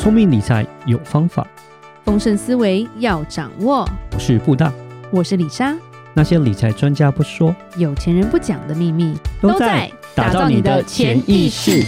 聪明理财有方法，丰盛思维要掌握。我是布大，我是李莎。那些理财专家不说，有钱人不讲的秘密，都在打造你的潜意识。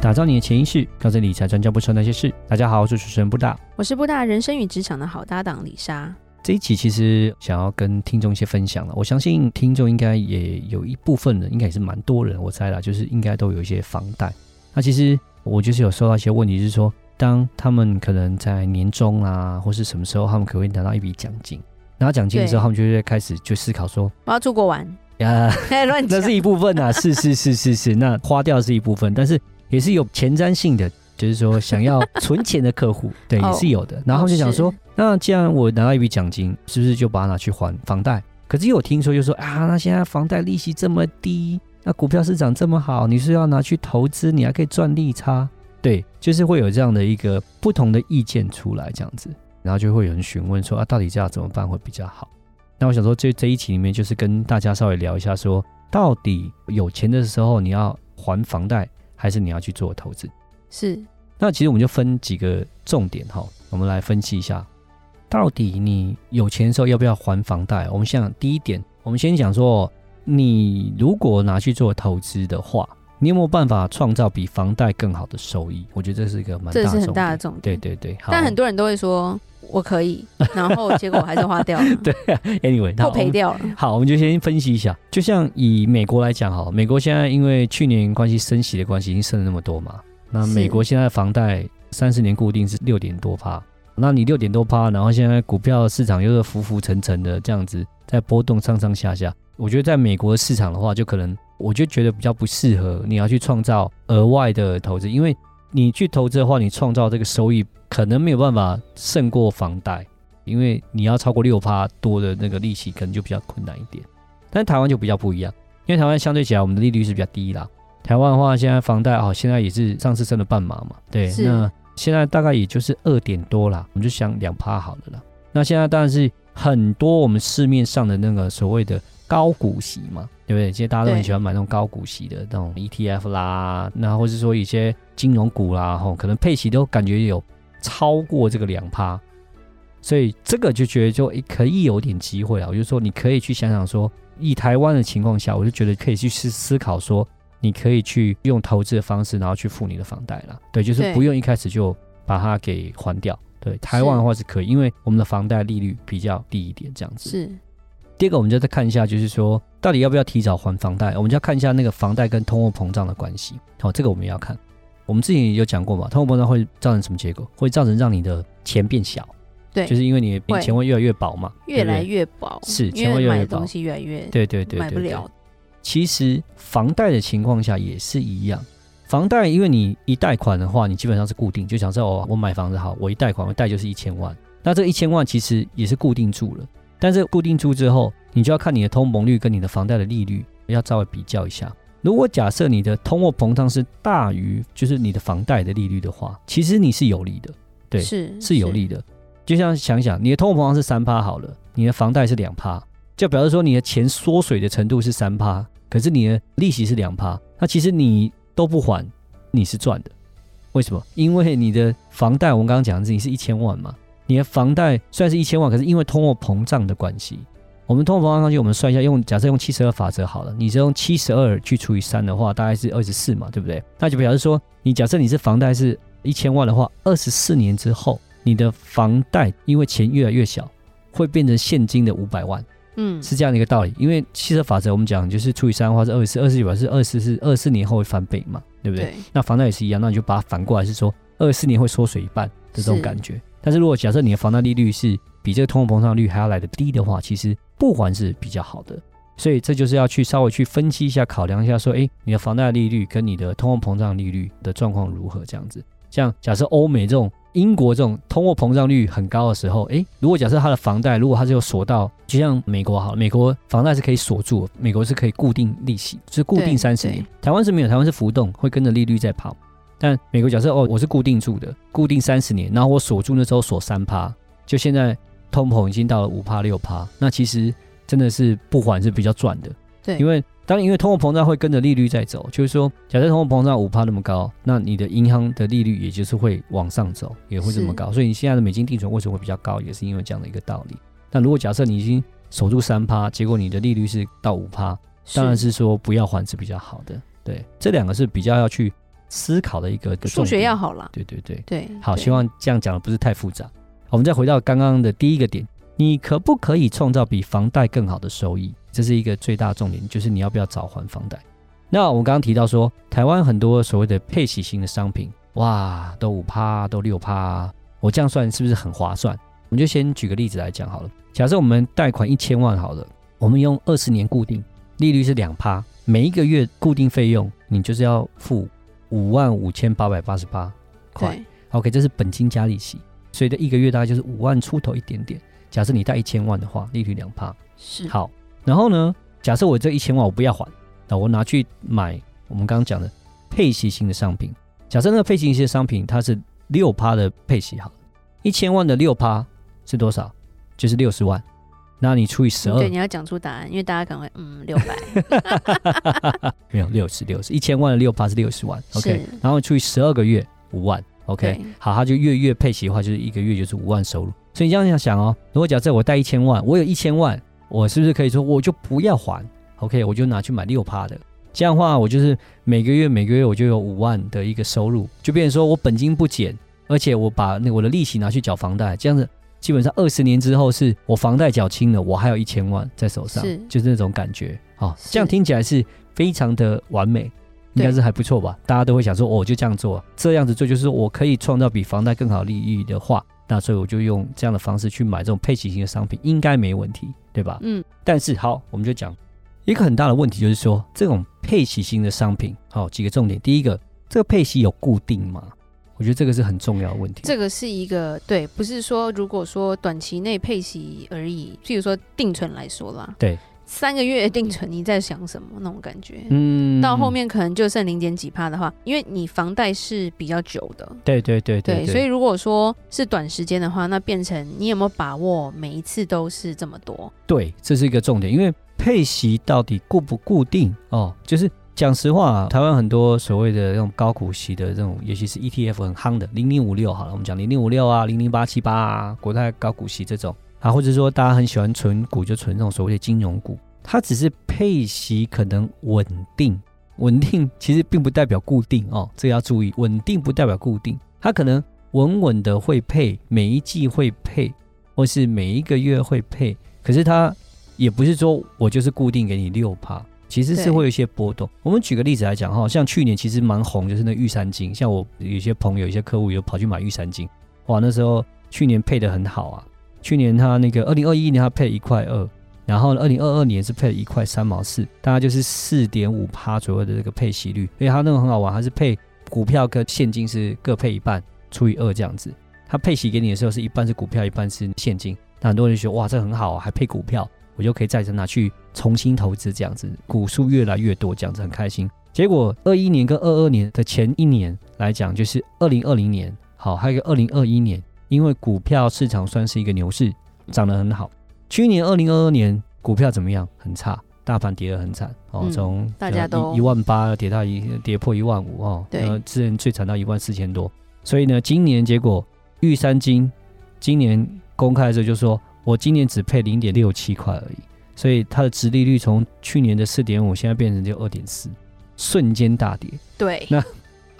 打造你的潜意识，告诉理财专家不说那些事。大家好，我是主持人布大，我是布大人生与职场的好搭档李莎。这一期其实想要跟听众一些分享了，我相信听众应该也有一部分人，应该也是蛮多人，我猜啦，就是应该都有一些房贷。那其实。我就是有收到一些问题，是说，当他们可能在年终啊，或是什么时候，他们可能会拿到一笔奖金，拿到奖金的时候，他们就会开始就思考说，我要出国玩呀，乱那是一部分啊，是是是是是，那花掉是一部分，但是也是有前瞻性的，就是说想要存钱的客户，对，也是有的。然后就想说，那既然我拿到一笔奖金，是不是就把它拿去还房贷？可是有听说就说啊，那现在房贷利息这么低。那股票市场这么好，你是要拿去投资，你还可以赚利差，对，就是会有这样的一个不同的意见出来，这样子，然后就会有人询问说啊，到底这样怎么办会比较好？那我想说，这这一期里面就是跟大家稍微聊一下说，说到底有钱的时候你要还房贷，还是你要去做投资？是。那其实我们就分几个重点哈，我们来分析一下，到底你有钱的时候要不要还房贷？我们先讲第一点，我们先讲说。你如果拿去做投资的话，你有没有办法创造比房贷更好的收益？我觉得这是一个蛮大的重点。这是很大的重点。对对对。但很多人都会说我可以，然后结果我还是花掉了。对，anyway，都赔掉了。好，我们就先分析一下。就像以美国来讲，哈，美国现在因为去年关系升息的关系，已经升了那么多嘛。那美国现在房贷三十年固定是六点多趴，那你六点多趴，然后现在股票市场又是浮浮沉沉的这样子，在波动上上下下。我觉得在美国的市场的话，就可能我就觉得比较不适合你要去创造额外的投资，因为你去投资的话，你创造这个收益可能没有办法胜过房贷，因为你要超过六趴多的那个利息，可能就比较困难一点。但台湾就比较不一样，因为台湾相对起来我们的利率是比较低啦。台湾的话，现在房贷哦，现在也是上次升了半码嘛，对，那现在大概也就是二点多啦，我们就想两趴好了啦。那现在当然是很多我们市面上的那个所谓的。高股息嘛，对不对？其实大家都很喜欢买那种高股息的那种 ETF 啦，那或是说一些金融股啦，吼，可能配息都感觉有超过这个两趴，所以这个就觉得就可以有点机会啊。我就说你可以去想想说，以台湾的情况下，我就觉得可以去思思考说，你可以去用投资的方式，然后去付你的房贷啦。对，就是不用一开始就把它给还掉。对，台湾的话是可以，因为我们的房贷利率比较低一点，这样子是。第二个，我们就再看一下，就是说，到底要不要提早还房贷？我们就要看一下那个房贷跟通货膨胀的关系。好，这个我们要看。我们之前有讲过嘛，通货膨胀会造成什么结果？会造成让你的钱变小。对，就是因为你的钱会越来越薄嘛，越来越薄。是，钱会越来越薄，东西越来越对对对，买不了。其实房贷的情况下也是一样。房贷，因为你一贷款的话，你基本上是固定，就想说哦，我买房子好，我一贷款，我贷就是一千万。那这一千万其实也是固定住了。但是固定住之后，你就要看你的通膨率跟你的房贷的利率要稍微比较一下。如果假设你的通货膨胀是大于就是你的房贷的利率的话，其实你是有利的，对，是是有利的。就像想想，你的通货膨胀是三趴好了，你的房贷是两趴，就表示说你的钱缩水的程度是三趴，可是你的利息是两趴，那其实你都不还，你是赚的。为什么？因为你的房贷我们刚刚讲的是你是一千万嘛。你的房贷虽然是一千万，可是因为通货膨胀的关系，我们通货膨胀上去，我们算一下，用假设用七十二法则好了，你是用七十二去除以三的话，大概是二十四嘛，对不对？那就表示说，你假设你是房贷是一千万的话，二十四年之后，你的房贷因为钱越来越小，会变成现金的五百万，嗯，是这样的一个道理。因为汽车法则我们讲就是除以三的话是二十四，二十四表示二十四是二十四年后会翻倍嘛，对不对？对，那房贷也是一样，那你就把它反过来是说二十四年会缩水一半的这种感觉。但是如果假设你的房贷利率是比这个通货膨胀率还要来的低的话，其实不还是比较好的。所以这就是要去稍微去分析一下，考量一下说，哎，你的房贷利率跟你的通货膨胀利率的状况如何？这样子，像假设欧美这种、英国这种通货膨胀率很高的时候，诶，如果假设它的房贷如果它是有锁到，就像美国好，美国房贷是可以锁住，美国是可以固定利息，就是固定三十年。台湾是没有，台湾是浮动，会跟着利率在跑。但美国假设哦，我是固定住的，固定三十年，然后我锁住那时候锁三趴，就现在通膨已经到了五趴六趴，那其实真的是不还是比较赚的。对，因为当因为通货膨胀会跟着利率在走，就是说，假设通货膨胀五趴那么高，那你的银行的利率也就是会往上走，也会这么高。所以你现在的美金定存为什么会比较高，也是因为这样的一个道理。那如果假设你已经守住三趴，结果你的利率是到五趴，当然是说不要还是比较好的。对，这两个是比较要去思考的一个。数学要好了。对对对对，好，希望这样讲的不是太复杂。我们再回到刚刚的第一个点，你可不可以创造比房贷更好的收益？这是一个最大重点，就是你要不要早还房贷。那我们刚刚提到说，台湾很多所谓的配息型的商品，哇，都五趴，都六趴，我这样算是不是很划算？我们就先举个例子来讲好了。假设我们贷款一千万好了，我们用二十年固定，利率是两趴，每一个月固定费用你就是要付五万五千八百八十八块。OK，这是本金加利息，所以这一个月大概就是五万出头一点点。假设你贷一千万的话，利率两趴，是好。然后呢，假设我这一千万我不要还，那我拿去买我们刚刚讲的配息型的商品。假设那个配息型的商品它是六趴的配息，好，一千万的六趴是多少？就是六十万，那你除以十二，对，你要讲出答案，因为大家可能会嗯六百，没有六十六十，一千万的六趴是六十万，OK，然后除以十二个月五万，OK，好，它就月月配息的话，就是一个月就是五万收入。所以你这样想想哦，如果假设我贷一千万，我有一千万，我是不是可以说我就不要还？OK，我就拿去买六趴的，这样的话我就是每个月每个月我就有五万的一个收入，就变成说我本金不减，而且我把那我的利息拿去缴房贷，这样子。基本上二十年之后，是我房贷缴清了，我还有一千万在手上，是就是那种感觉啊、哦。这样听起来是非常的完美，应该是还不错吧？大家都会想说，哦，我就这样做，这样子做就是我可以创造比房贷更好利益的话，那所以我就用这样的方式去买这种配息型的商品，应该没问题，对吧？嗯。但是好，我们就讲一个很大的问题，就是说这种配息型的商品，好、哦、几个重点。第一个，这个配息有固定吗？我觉得这个是很重要的问题。这个是一个对，不是说如果说短期内配息而已。譬如说定存来说啦，对，三个月定存，你在想什么那种感觉？嗯，到后面可能就剩零点几趴的话，因为你房贷是比较久的。对对对对，对，对，所以如果说是短时间的话，那变成你有没有把握每一次都是这么多？对，这是一个重点，因为配息到底固不固定哦，就是。讲实话啊，台湾很多所谓的那种高股息的这种，尤其是 ETF 很夯的零零五六，好了，我们讲零零五六啊，零零八七八啊，国泰高股息这种啊，或者说大家很喜欢存股，就存这种所谓的金融股，它只是配息可能稳定，稳定其实并不代表固定哦，这个要注意，稳定不代表固定，它可能稳稳的会配，每一季会配，或是每一个月会配，可是它也不是说我就是固定给你六趴。其实是会有一些波动。我们举个例子来讲哈，像去年其实蛮红，就是那玉山金。像我有些朋友、有些客户有跑去买玉山金，哇，那时候去年配的很好啊。去年他那个二零二一年他配一块二，然后二零二二年是配了一块三毛四，大概就是四点五趴左右的这个配息率。因为他那个很好玩，他是配股票跟现金是各配一半，除以二这样子。他配息给你的时候是一半是股票，一半是现金。那很多人就说哇，这很好啊，还配股票。我就可以再次拿去重新投资，这样子股数越来越多，这样子很开心。结果二一年跟二二年的前一年来讲，就是二零二零年，好，还有个二零二一年，因为股票市场算是一个牛市，涨得很好。去年二零二二年股票怎么样？很差，大盘跌得很惨哦，从、嗯、大家都一万八跌到一跌破一万五哦，对，之前最惨到一万四千多。所以呢，今年结果玉山金今年公开的时候就说。我今年只配零点六七块而已，所以它的殖利率从去年的四点五，现在变成就二点四，瞬间大跌。对，那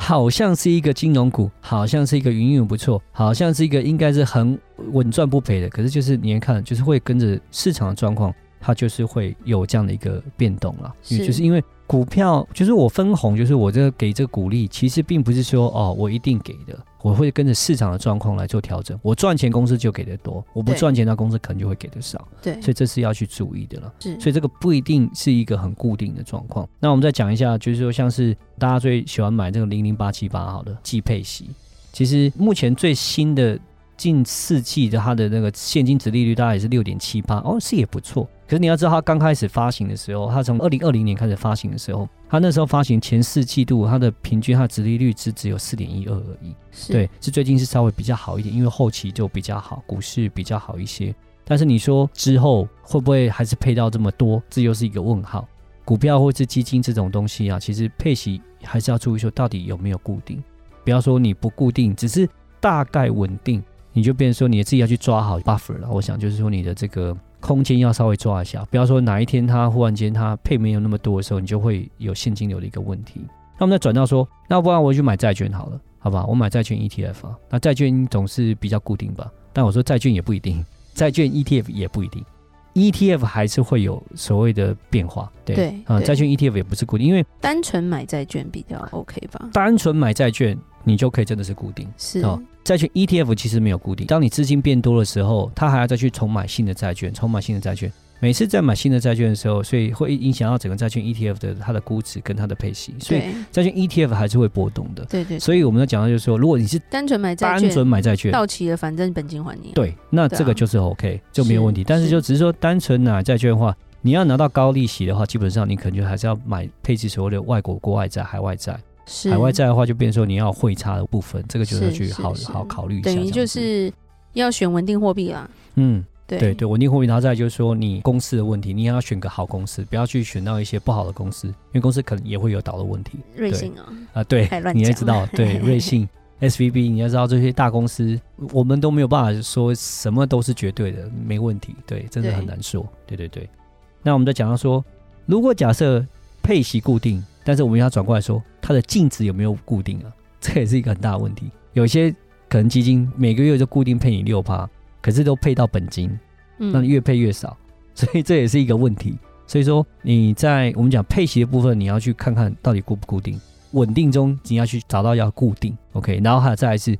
好像是一个金融股，好像是一个营运不错，好像是一个应该是很稳赚不赔的，可是就是你看，就是会跟着市场的状况，它就是会有这样的一个变动了，因为就是因为。股票就是我分红，就是我这个给这个鼓励，其实并不是说哦，我一定给的，我会跟着市场的状况来做调整。我赚钱，公司就给的多；我不赚钱，那公司可能就会给的少。对，所以这是要去注意的了。是，所以这个不一定是一个很固定的状况。那我们再讲一下，就是说像是大家最喜欢买这个零零八七八，好的季配息，其实目前最新的。近四季的它的那个现金值利率大概也是六点七八，哦，是也不错。可是你要知道，它刚开始发行的时候，它从二零二零年开始发行的时候，它那时候发行前四季度，它的平均它的殖利率只只有四点一二而已。是对，是最近是稍微比较好一点，因为后期就比较好，股市比较好一些。但是你说之后会不会还是配到这么多？这又是一个问号。股票或是基金这种东西啊，其实配息还是要注意说到底有没有固定。不要说你不固定，只是大概稳定，你就变成说你自己要去抓好 buffer 了。我想就是说你的这个空间要稍微抓一下，不要说哪一天它忽然间它配没有那么多的时候，你就会有现金流的一个问题。那我们再转到说，那不然我去买债券好了，好吧？我买债券 ETF 啊，那债券总是比较固定吧？但我说债券也不一定，债券 ETF 也不一定。ETF 还是会有所谓的变化，对，对啊，债券 ETF 也不是固定，因为单纯买债券比较 OK 吧？单纯买债券，你就可以真的是固定，是啊。债券 ETF 其实没有固定，当你资金变多的时候，它还要再去重买新的债券，重买新的债券。每次在买新的债券的时候，所以会影响到整个债券 ETF 的它的估值跟它的配息，所以债券 ETF 还是会波动的。对对，对。所以我们要讲到就是说，如果你是单纯买债券，单纯买债券到期了，反正本金还你。对，那这个就是 OK，就没有问题。但是就只是说单纯买债券的话，你要拿到高利息的话，基本上你可能就还是要买配置所谓的外国国外债、海外债。是。海外债的话，就变成说你要汇差的部分，这个就是去好好考虑一下。等于就是要选稳定货币啦。嗯。对对，稳定货币，然后再就是说你公司的问题，你也要选个好公司，不要去选到一些不好的公司，因为公司可能也会有倒的问题。瑞信啊，啊对，你也知道，对 瑞信、SVB，你要知道这些大公司，我们都没有办法说什么都是绝对的，没问题，对，真的很难说。对对对，那我们再讲到说，如果假设配息固定，但是我们要转过来说，它的净值有没有固定啊？这也是一个很大的问题。有些可能基金每个月就固定配你六趴。可是都配到本金，那你越配越少，所以这也是一个问题。所以说你在我们讲配息的部分，你要去看看到底固不固定。稳定中你要去找到要固定，OK，然后还有再来是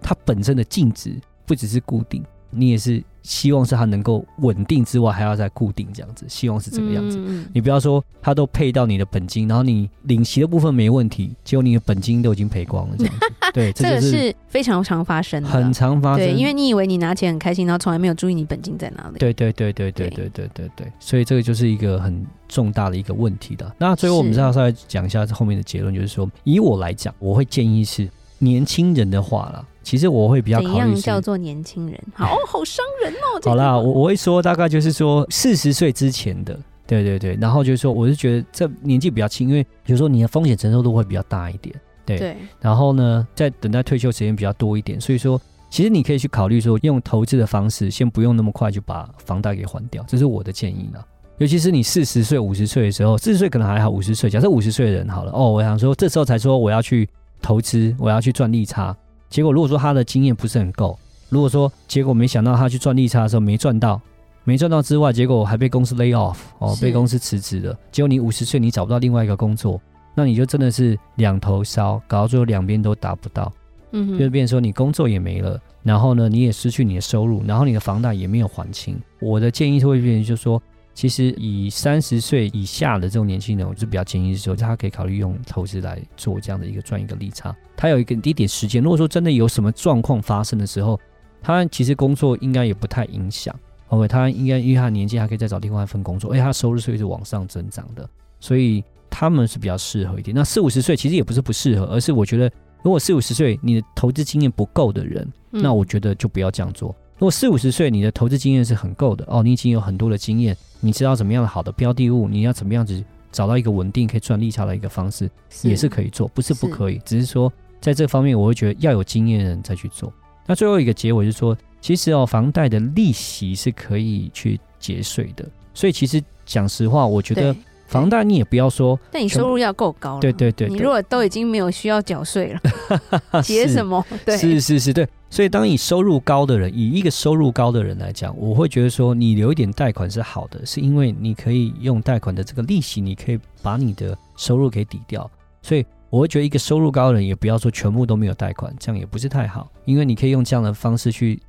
它本身的净值不只是固定，你也是。希望是它能够稳定之外，还要再固定这样子。希望是这个样子。嗯、你不要说它都配到你的本金，然后你领息的部分没问题，结果你的本金都已经赔光了这样子。对，这，个是非常常发生的，很常发生。对，因为你以为你拿钱很开心，然后从来没有注意你本金在哪里。对对对对对对对对对，对。所以这个就是一个很重大的一个问题的。那最后我们再稍微讲一下后面的结论，就是说，以我来讲，我会建议是年轻人的话啦。其实我会比较考虑怎样叫做年轻人，好哦好伤人哦。好啦，我我会说大概就是说四十岁之前的，对对对。然后就是说，我是觉得这年纪比较轻，因为比如说你的风险承受度会比较大一点，对。对。然后呢，在等待退休时间比较多一点，所以说其实你可以去考虑说用投资的方式，先不用那么快就把房贷给还掉，这是我的建议啊。尤其是你四十岁、五十岁的时候，四十岁可能还好，五十岁，假设五十岁的人好了哦，我想说这时候才说我要去投资，我要去赚利差。结果如果说他的经验不是很够，如果说结果没想到他去赚利差的时候没赚到，没赚到之外，结果还被公司 lay off 哦，被公司辞职了。结果你五十岁你找不到另外一个工作，那你就真的是两头烧，搞到最后两边都达不到。嗯哼，就变成说你工作也没了，然后呢你也失去你的收入，然后你的房贷也没有还清。我的建议是会变成就是说。其实以三十岁以下的这种年轻人，我就比较建议说，他可以考虑用投资来做这样的一个赚一个利差。他有一个一点时间，如果说真的有什么状况发生的时候，他其实工作应该也不太影响。OK，他应该因为他年纪还可以再找另外一份工作，而且他收入是一直往上增长的，所以他们是比较适合一点。那四五十岁其实也不是不适合，而是我觉得如果四五十岁你的投资经验不够的人，那我觉得就不要这样做。如果四五十岁你的投资经验是很够的哦，你已经有很多的经验。你知道怎么样的好的标的物，你要怎么样子找到一个稳定可以赚利差的一个方式，也是可以做，不是不可以，是只是说在这方面我会觉得要有经验的人再去做。那最后一个结尾就是说，其实哦，房贷的利息是可以去节税的，所以其实讲实话，我觉得。房贷你也不要说，但你收入要够高了。对对对，你如果都已经没有需要缴税了，结什么？对，是是是，对。所以当你收入高的人，以一个收入高的人来讲，我会觉得说，你留一点贷款是好的，是因为你可以用贷款的这个利息，你可以把你的收入给抵掉。所以我会觉得一个收入高的人，也不要说全部都没有贷款，这样也不是太好，因为你可以用这样的方式去，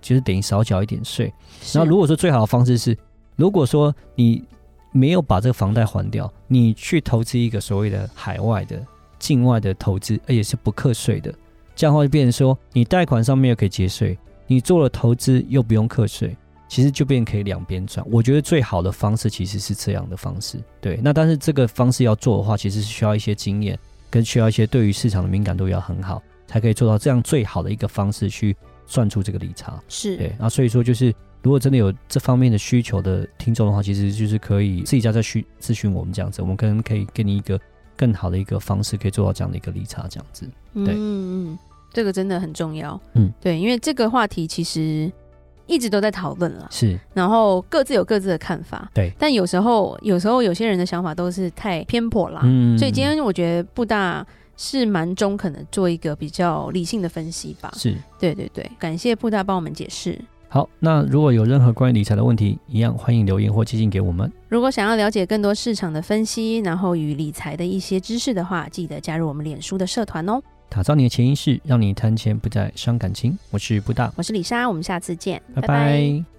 就是等于少缴一点税。然后如果说最好的方式是，如果说你。没有把这个房贷还掉，你去投资一个所谓的海外的境外的投资，而且是不课税的，这样的话就变成说，你贷款上面又可以节税，你做了投资又不用课税，其实就变可以两边赚。我觉得最好的方式其实是这样的方式，对。那但是这个方式要做的话，其实是需要一些经验，跟需要一些对于市场的敏感度要很好，才可以做到这样最好的一个方式去算出这个利差。是，对。那所以说就是如果真的有这方面的需求的听众的话，其实就是可以自己家再去咨询我们这样子，我们可能可以给你一个更好的一个方式，可以做到这样的一个理查这样子。对，嗯嗯，这个真的很重要。嗯，对，因为这个话题其实一直都在讨论了，是，然后各自有各自的看法。对，但有时候有时候有些人的想法都是太偏颇啦。嗯，所以今天我觉得布大。是蛮中肯的，做一个比较理性的分析吧。是，对对对，感谢布大帮我们解释。好，那如果有任何关于理财的问题，一样欢迎留言或寄信给我们。如果想要了解更多市场的分析，然后与理财的一些知识的话，记得加入我们脸书的社团哦。打造你的潜意识，让你谈钱不再伤感情。我是布大，我是李莎，我们下次见，拜拜。拜拜。